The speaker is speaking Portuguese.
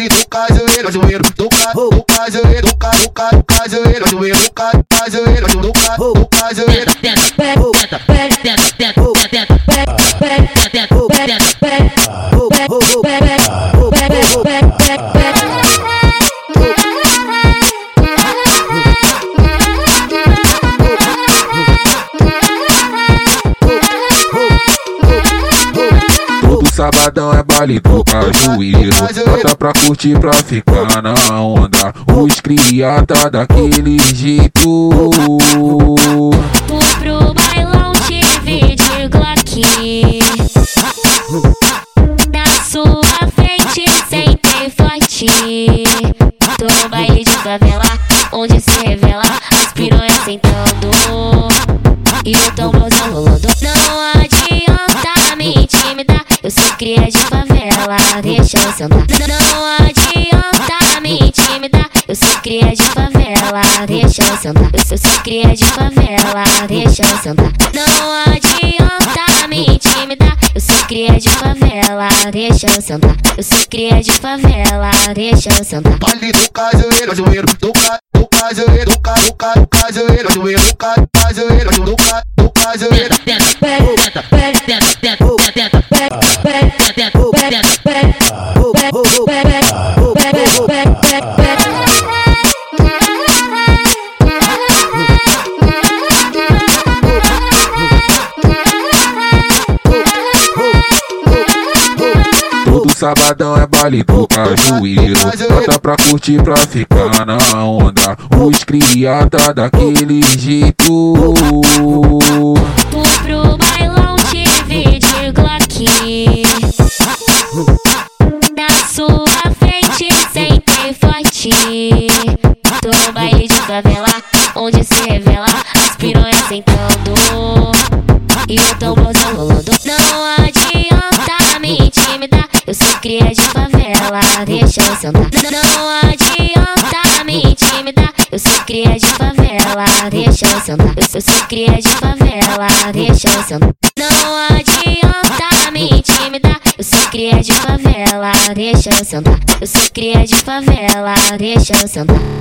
baile do cajueiro, cajueiro, do ca, do cajueiro, do ca, do ca, do cajueiro, cajueiro, do ca, do cajueiro, do ca, do cajueiro. Todo sabadão é baile do cajueiro Bota pra curtir, pra ficar na onda. Os cria tá daquele jeito Vou pro bailão te vi de Glock. Na sua frente sempre forte. Tô no baile de favela Onde se revela. As piranhas sentando. E o tamborzão rolando Eu sou cria de favela Deixa eu sentar Não adianta me intimidar Eu sou cria de favela Deixa eu sentar Eu sou, cria de favela Deixa eu sentar Não adianta me intimidar Eu sou cria de favela Deixa eu sentar Eu sou cria de favela Deixa eu sentar Baile do cajueiro, cajueiro, do ca, do cajueiro, do ca, do ca, do cajueiro, cajueiro, do ca, do cajueiro, do ca, do cajueiro. Todo sabadão é baile do cajueiro Bota pra curtir, pra ficar na onda. Os cria tá daquele jeito. Vou pro bailão te vi de Glock. Na sua frente sempre forte. Tô no baile de favela Onde se revela Sou cria de favela Deixa eu sentar. Não adianta me intimidar. Eu sou cria de favela Deixa eu sentar. Eu sou, eu sou cria de favela Deixa eu sentar. Não adianta me intimidar. Eu sou cria de favela Deixa eu sentar. Eu sou cria de favela Deixa eu sentar